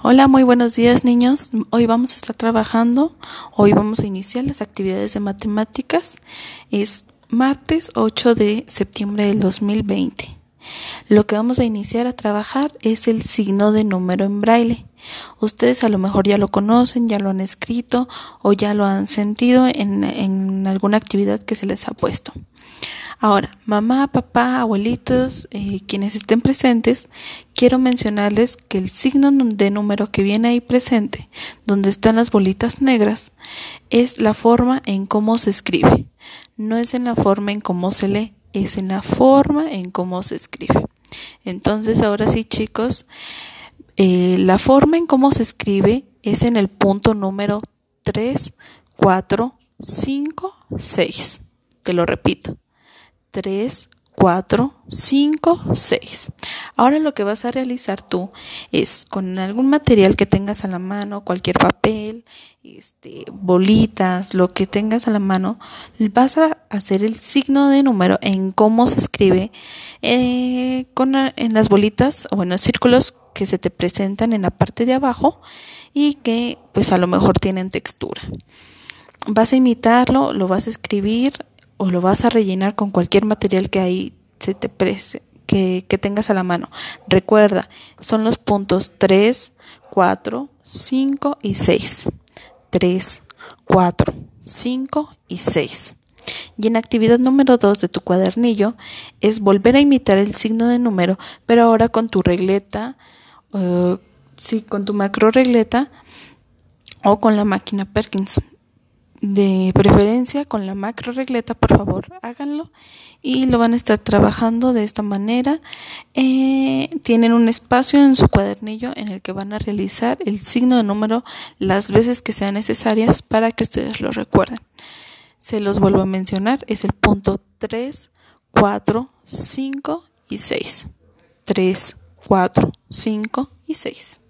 Hola, muy buenos días niños. Hoy vamos a estar trabajando, hoy vamos a iniciar las actividades de matemáticas. Es martes 8 de septiembre del 2020. Lo que vamos a iniciar a trabajar es el signo de número en braille. Ustedes a lo mejor ya lo conocen, ya lo han escrito o ya lo han sentido en, en alguna actividad que se les ha puesto. Ahora, mamá, papá, abuelitos, eh, quienes estén presentes, quiero mencionarles que el signo de número que viene ahí presente, donde están las bolitas negras, es la forma en cómo se escribe. No es en la forma en cómo se lee, es en la forma en cómo se escribe. Entonces, ahora sí, chicos, eh, la forma en cómo se escribe es en el punto número 3, 4, 5, 6. Te lo repito. 3, 4, 5, 6. Ahora lo que vas a realizar tú es con algún material que tengas a la mano, cualquier papel, este, bolitas, lo que tengas a la mano, vas a hacer el signo de número en cómo se escribe eh, con, en las bolitas o en los círculos que se te presentan en la parte de abajo y que pues a lo mejor tienen textura. Vas a imitarlo, lo vas a escribir o lo vas a rellenar con cualquier material que ahí se te prese, que, que tengas a la mano. Recuerda, son los puntos 3, 4, 5 y 6. 3, 4, 5 y 6. Y en actividad número 2 de tu cuadernillo es volver a imitar el signo de número, pero ahora con tu regleta, uh, sí, con tu macro regleta o con la máquina Perkins de preferencia con la macro regleta, por favor, háganlo y lo van a estar trabajando de esta manera. Eh, tienen un espacio en su cuadernillo en el que van a realizar el signo de número las veces que sean necesarias para que ustedes lo recuerden. Se los vuelvo a mencionar, es el punto 3, 4, 5 y 6. 3, 4, 5 y 6.